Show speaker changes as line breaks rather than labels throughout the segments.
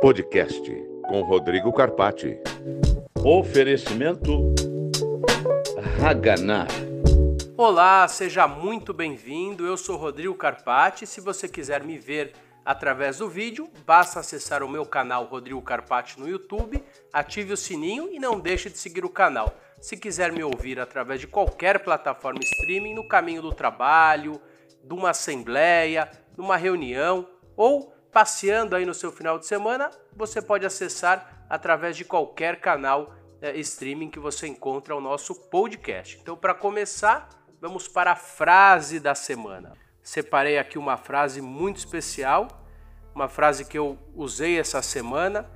Podcast com Rodrigo Carpati.
Oferecimento Haganar.
Olá, seja muito bem-vindo. Eu sou Rodrigo Carpati. Se você quiser me ver através do vídeo, basta acessar o meu canal Rodrigo Carpati no YouTube, ative o sininho e não deixe de seguir o canal. Se quiser me ouvir através de qualquer plataforma streaming, no caminho do trabalho, de uma assembleia, numa reunião ou passeando aí no seu final de semana, você pode acessar através de qualquer canal é, streaming que você encontra o nosso podcast. Então, para começar, vamos para a frase da semana. Separei aqui uma frase muito especial, uma frase que eu usei essa semana,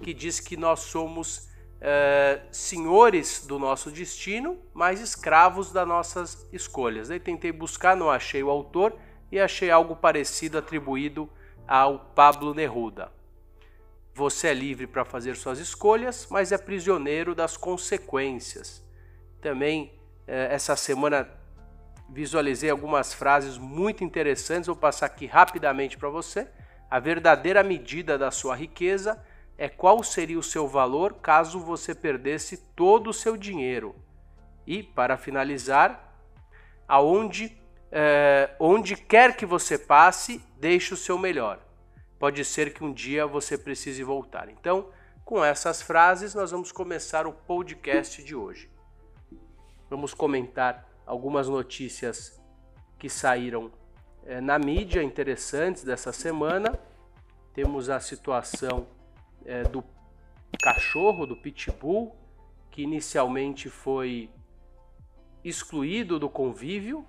que diz que nós somos é, senhores do nosso destino, mas escravos das nossas escolhas. Aí tentei buscar, não achei o autor e achei algo parecido atribuído ao Pablo Neruda. Você é livre para fazer suas escolhas, mas é prisioneiro das consequências. Também eh, essa semana visualizei algumas frases muito interessantes, vou passar aqui rapidamente para você. A verdadeira medida da sua riqueza é qual seria o seu valor caso você perdesse todo o seu dinheiro. E, para finalizar, aonde é, onde quer que você passe, deixe o seu melhor. Pode ser que um dia você precise voltar. Então, com essas frases, nós vamos começar o podcast de hoje. Vamos comentar algumas notícias que saíram é, na mídia interessantes dessa semana. Temos a situação é, do cachorro, do pitbull, que inicialmente foi excluído do convívio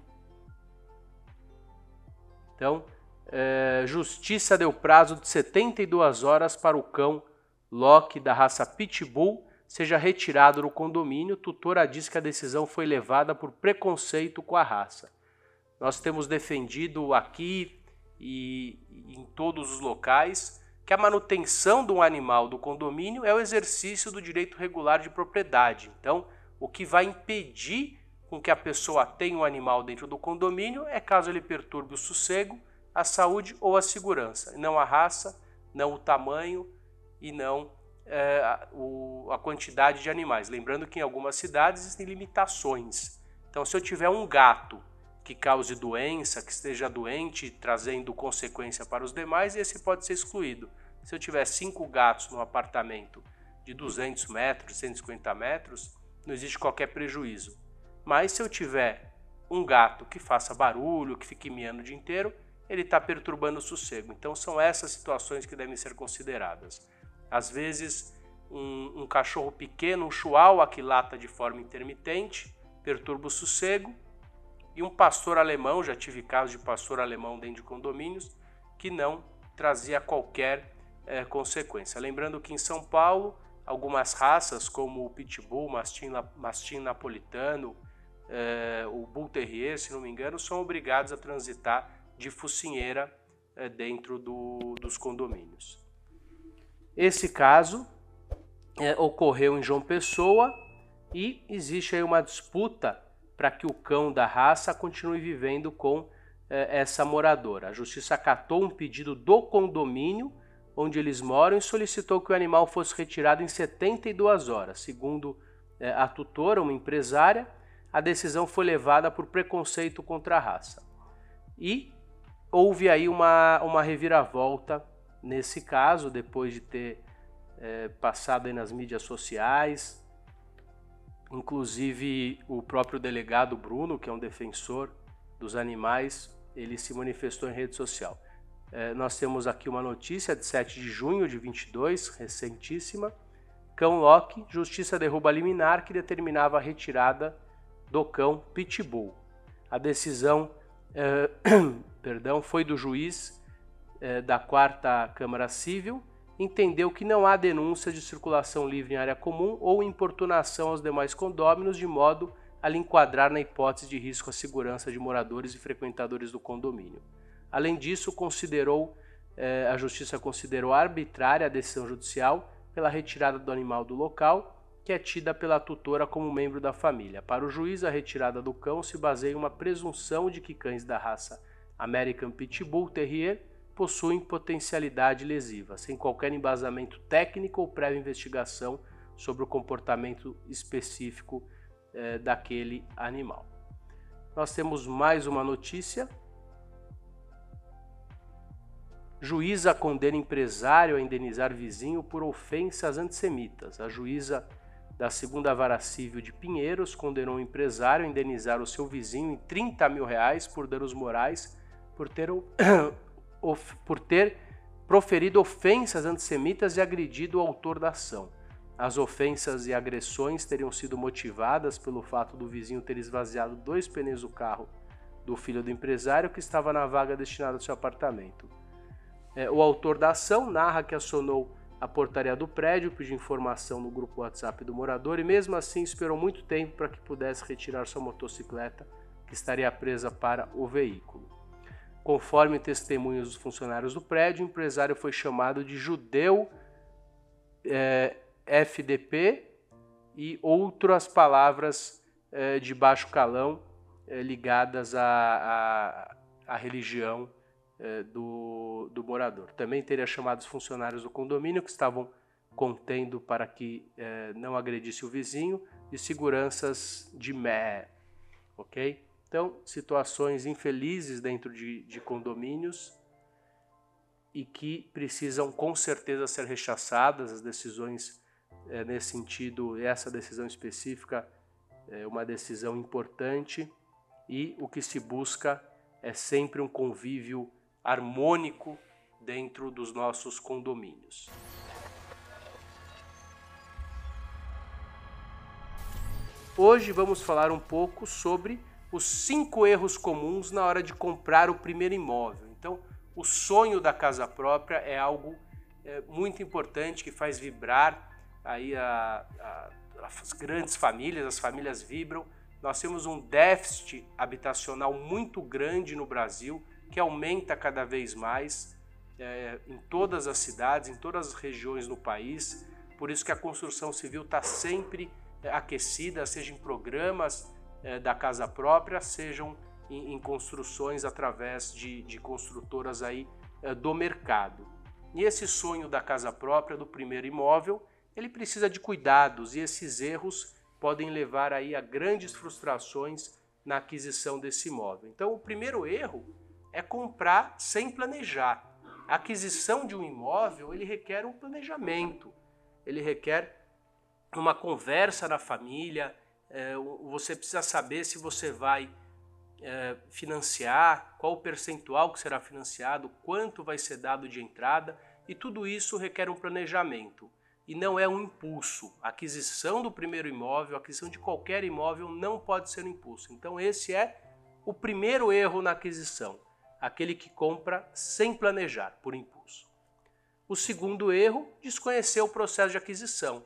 então, é, Justiça deu prazo de 72 horas para o cão Loki da raça Pitbull seja retirado do condomínio. Tutora diz que a decisão foi levada por preconceito com a raça. Nós temos defendido aqui e em todos os locais que a manutenção de um animal do condomínio é o exercício do direito regular de propriedade. Então, o que vai impedir com que a pessoa tenha um animal dentro do condomínio é caso ele perturbe o sossego, a saúde ou a segurança, não a raça, não o tamanho e não é, o, a quantidade de animais. Lembrando que em algumas cidades existem limitações. Então, se eu tiver um gato que cause doença, que esteja doente, trazendo consequência para os demais, esse pode ser excluído. Se eu tiver cinco gatos num apartamento de 200 metros, 150 metros, não existe qualquer prejuízo. Mas se eu tiver um gato que faça barulho, que fique miando o dia inteiro, ele está perturbando o sossego. Então são essas situações que devem ser consideradas. Às vezes, um, um cachorro pequeno, um chihuahua que lata de forma intermitente, perturba o sossego. E um pastor alemão, já tive casos de pastor alemão dentro de condomínios, que não trazia qualquer é, consequência. Lembrando que em São Paulo, algumas raças, como o Pitbull, Mastim, Mastim Napolitano, é, o Bull Terrier, se não me engano, são obrigados a transitar de focinheira é, dentro do, dos condomínios. Esse caso é, ocorreu em João Pessoa e existe aí uma disputa para que o cão da raça continue vivendo com essa moradora. A justiça acatou um pedido do condomínio onde eles moram e solicitou que o animal fosse retirado em 72 horas. Segundo a tutora, uma empresária, a decisão foi levada por preconceito contra a raça. E houve aí uma, uma reviravolta nesse caso, depois de ter é, passado aí nas mídias sociais. Inclusive o próprio delegado Bruno, que é um defensor dos animais, ele se manifestou em rede social. É, nós temos aqui uma notícia de 7 de junho de 22, recentíssima. Cão Loki, justiça derruba liminar que determinava a retirada do cão Pitbull. A decisão eh, perdão, foi do juiz eh, da quarta Câmara Civil, entendeu que não há denúncia de circulação livre em área comum ou importunação aos demais condôminos, de modo a lhe enquadrar na hipótese de risco à segurança de moradores e frequentadores do condomínio. Além disso, considerou eh, a Justiça considerou arbitrária a decisão judicial pela retirada do animal do local que é tida pela tutora como membro da família. Para o juiz, a retirada do cão se baseia em uma presunção de que cães da raça American Pitbull Terrier possuem potencialidade lesiva, sem qualquer embasamento técnico ou prévia investigação sobre o comportamento específico eh, daquele animal. Nós temos mais uma notícia. Juíza condena empresário a indenizar vizinho por ofensas antissemitas. A juíza da segunda vara civil de Pinheiros condenou o empresário a indenizar o seu vizinho em 30 mil reais por danos morais por ter, por ter proferido ofensas antissemitas e agredido o autor da ação. As ofensas e agressões teriam sido motivadas pelo fato do vizinho ter esvaziado dois pneus do carro do filho do empresário que estava na vaga destinada ao seu apartamento. É, o autor da ação narra que acionou a portaria do prédio, pediu informação no grupo WhatsApp do morador e, mesmo assim, esperou muito tempo para que pudesse retirar sua motocicleta, que estaria presa para o veículo. Conforme testemunhos dos funcionários do prédio, o empresário foi chamado de judeu é, FDP e outras palavras é, de baixo calão é, ligadas à, à, religião é, do, do morador. Também teria chamado os funcionários do condomínio que estavam contendo para que é, não agredisse o vizinho e seguranças de mé, ok? Então, situações infelizes dentro de, de condomínios e que precisam com certeza ser rechaçadas, as decisões é, nesse sentido, essa decisão específica é uma decisão importante e o que se busca é sempre um convívio harmônico dentro dos nossos condomínios. Hoje vamos falar um pouco sobre os cinco erros comuns na hora de comprar o primeiro imóvel. Então, o sonho da casa própria é algo é, muito importante que faz vibrar aí a, a, as grandes famílias, as famílias vibram. Nós temos um déficit habitacional muito grande no Brasil que aumenta cada vez mais é, em todas as cidades, em todas as regiões no país. Por isso que a construção civil está sempre é, aquecida, seja em programas é, da casa própria, sejam em, em construções através de, de construtoras aí é, do mercado. E esse sonho da casa própria, do primeiro imóvel, ele precisa de cuidados e esses erros podem levar aí a grandes frustrações na aquisição desse imóvel. Então, o primeiro erro é comprar sem planejar. A aquisição de um imóvel ele requer um planejamento, ele requer uma conversa na família. É, você precisa saber se você vai é, financiar, qual o percentual que será financiado, quanto vai ser dado de entrada, e tudo isso requer um planejamento. E não é um impulso. A aquisição do primeiro imóvel, a aquisição de qualquer imóvel não pode ser um impulso. Então, esse é o primeiro erro na aquisição aquele que compra sem planejar, por impulso. O segundo erro, desconhecer o processo de aquisição.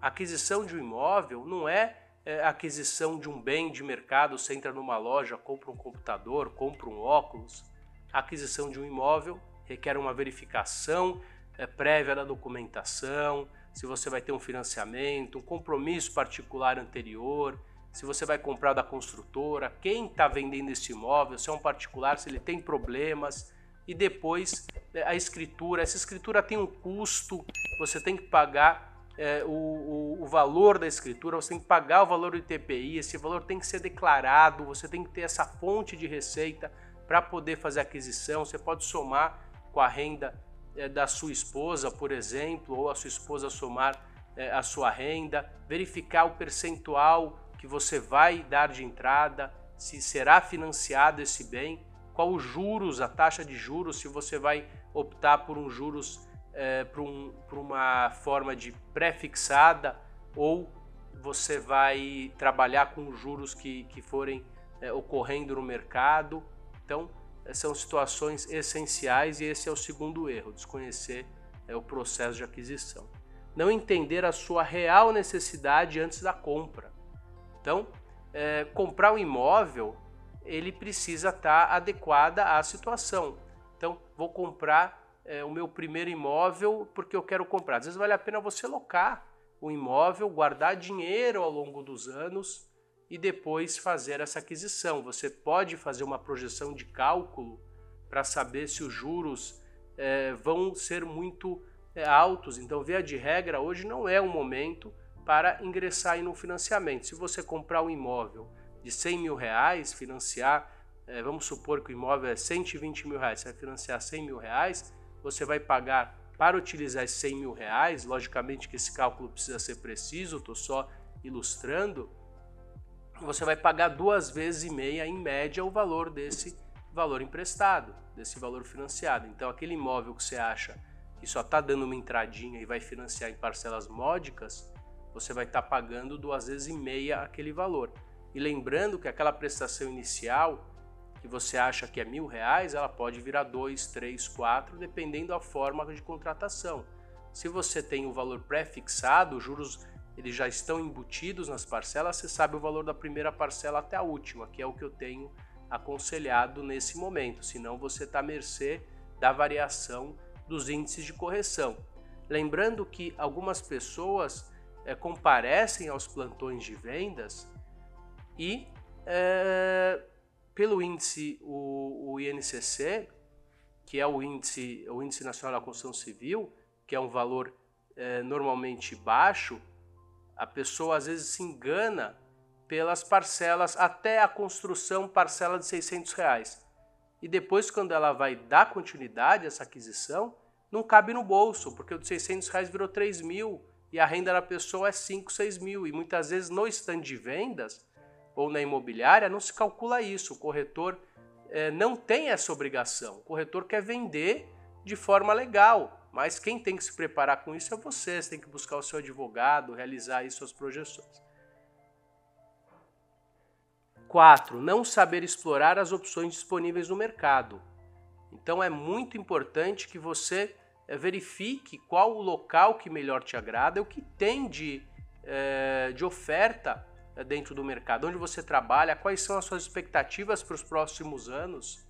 A aquisição de um imóvel não é, é aquisição de um bem de mercado, você entra numa loja, compra um computador, compra um óculos. A aquisição de um imóvel requer uma verificação é, prévia da documentação, se você vai ter um financiamento, um compromisso particular anterior, se você vai comprar da construtora, quem está vendendo esse imóvel, se é um particular, se ele tem problemas. E depois é, a escritura. Essa escritura tem um custo, você tem que pagar é, o, o, o, valor da escritura, você tem que pagar o valor do ITPI, esse valor tem que ser declarado, você tem que ter essa fonte de receita para poder fazer aquisição. Você pode somar com a renda é, da sua esposa, por exemplo, ou a sua esposa somar é, a sua renda, verificar o percentual que você vai dar de entrada, se será financiado esse bem, qual os juros, a taxa de juros, se você vai optar por um juros é, por, um, por uma forma de pré-fixada ou você vai trabalhar com juros que, que forem é, ocorrendo no mercado. Então, são situações essenciais e esse é o segundo erro, desconhecer é, o processo de aquisição. Não entender a sua real necessidade antes da compra. Então, é, comprar um imóvel, ele precisa estar adequada à situação. Então, vou comprar é, o meu primeiro imóvel porque eu quero comprar. Às vezes vale a pena você locar o imóvel, guardar dinheiro ao longo dos anos e depois fazer essa aquisição. Você pode fazer uma projeção de cálculo para saber se os juros é, vão ser muito é, altos. Então, via de regra, hoje não é o momento para ingressar em um financiamento. Se você comprar um imóvel de 100 mil reais, financiar, é, vamos supor que o imóvel é 120 mil reais, você vai financiar 100 mil reais, você vai pagar para utilizar esses 100 mil reais, logicamente que esse cálculo precisa ser preciso, estou só ilustrando, você vai pagar duas vezes e meia, em média, o valor desse valor emprestado, desse valor financiado. Então, aquele imóvel que você acha que só está dando uma entradinha e vai financiar em parcelas módicas, você vai estar tá pagando duas vezes e meia aquele valor. E lembrando que aquela prestação inicial que você acha que é mil reais, ela pode virar dois, três, quatro, dependendo da forma de contratação. Se você tem o valor pré-fixado, os juros eles já estão embutidos nas parcelas, você sabe o valor da primeira parcela até a última, que é o que eu tenho aconselhado nesse momento. Senão você está à mercê da variação dos índices de correção. Lembrando que algumas pessoas é, comparecem aos plantões de vendas e é, pelo índice, o, o, INCC, que é o índice, o índice Nacional da Construção Civil, que é um valor é, normalmente baixo, a pessoa às vezes se engana pelas parcelas até a construção parcela de 600 reais. E depois, quando ela vai dar continuidade a essa aquisição, não cabe no bolso, porque o de 600 reais virou 3 mil e a renda da pessoa é 5, 6 mil. E muitas vezes no stand de vendas, ou na imobiliária, não se calcula isso. O corretor é, não tem essa obrigação. O corretor quer vender de forma legal, mas quem tem que se preparar com isso é você. Você tem que buscar o seu advogado, realizar aí suas projeções. 4. Não saber explorar as opções disponíveis no mercado. Então é muito importante que você verifique qual o local que melhor te agrada, o que tem de, é, de oferta é, dentro do mercado, onde você trabalha, quais são as suas expectativas para os próximos anos.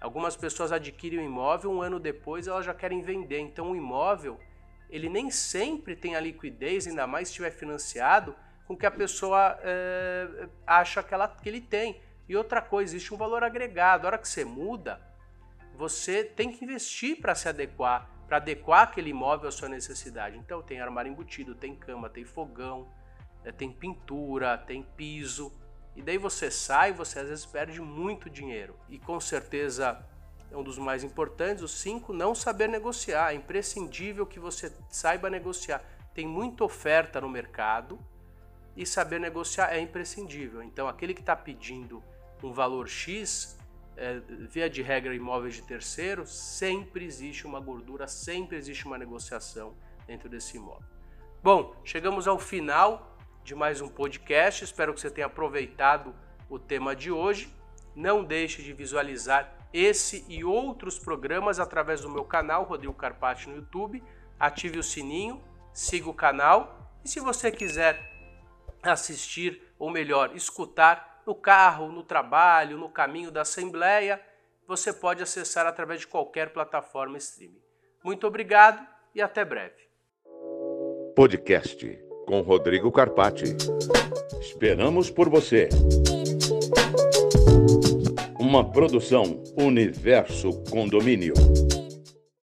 Algumas pessoas adquirem um imóvel, um ano depois elas já querem vender. Então o imóvel, ele nem sempre tem a liquidez, ainda mais se estiver financiado, com que a pessoa é, acha que, ela, que ele tem. E outra coisa, existe um valor agregado. A hora que você muda, você tem que investir para se adequar, para adequar aquele imóvel à sua necessidade. Então tem armário embutido, tem cama, tem fogão, é, tem pintura, tem piso. E daí você sai, você às vezes perde muito dinheiro. E com certeza é um dos mais importantes, o 5, não saber negociar. É imprescindível que você saiba negociar. Tem muita oferta no mercado e saber negociar é imprescindível. Então, aquele que está pedindo um valor X, é, via de regra imóveis de terceiro, sempre existe uma gordura, sempre existe uma negociação dentro desse imóvel. Bom, chegamos ao final de mais um podcast. Espero que você tenha aproveitado o tema de hoje. Não deixe de visualizar esse e outros programas através do meu canal Rodrigo Carpati no YouTube. Ative o sininho, siga o canal e se você quiser assistir, ou melhor, escutar no carro, no trabalho, no caminho da Assembleia, você pode acessar através de qualquer plataforma streaming. Muito obrigado e até breve.
Podcast com Rodrigo Carpati.
Esperamos por você. Uma produção Universo Condomínio.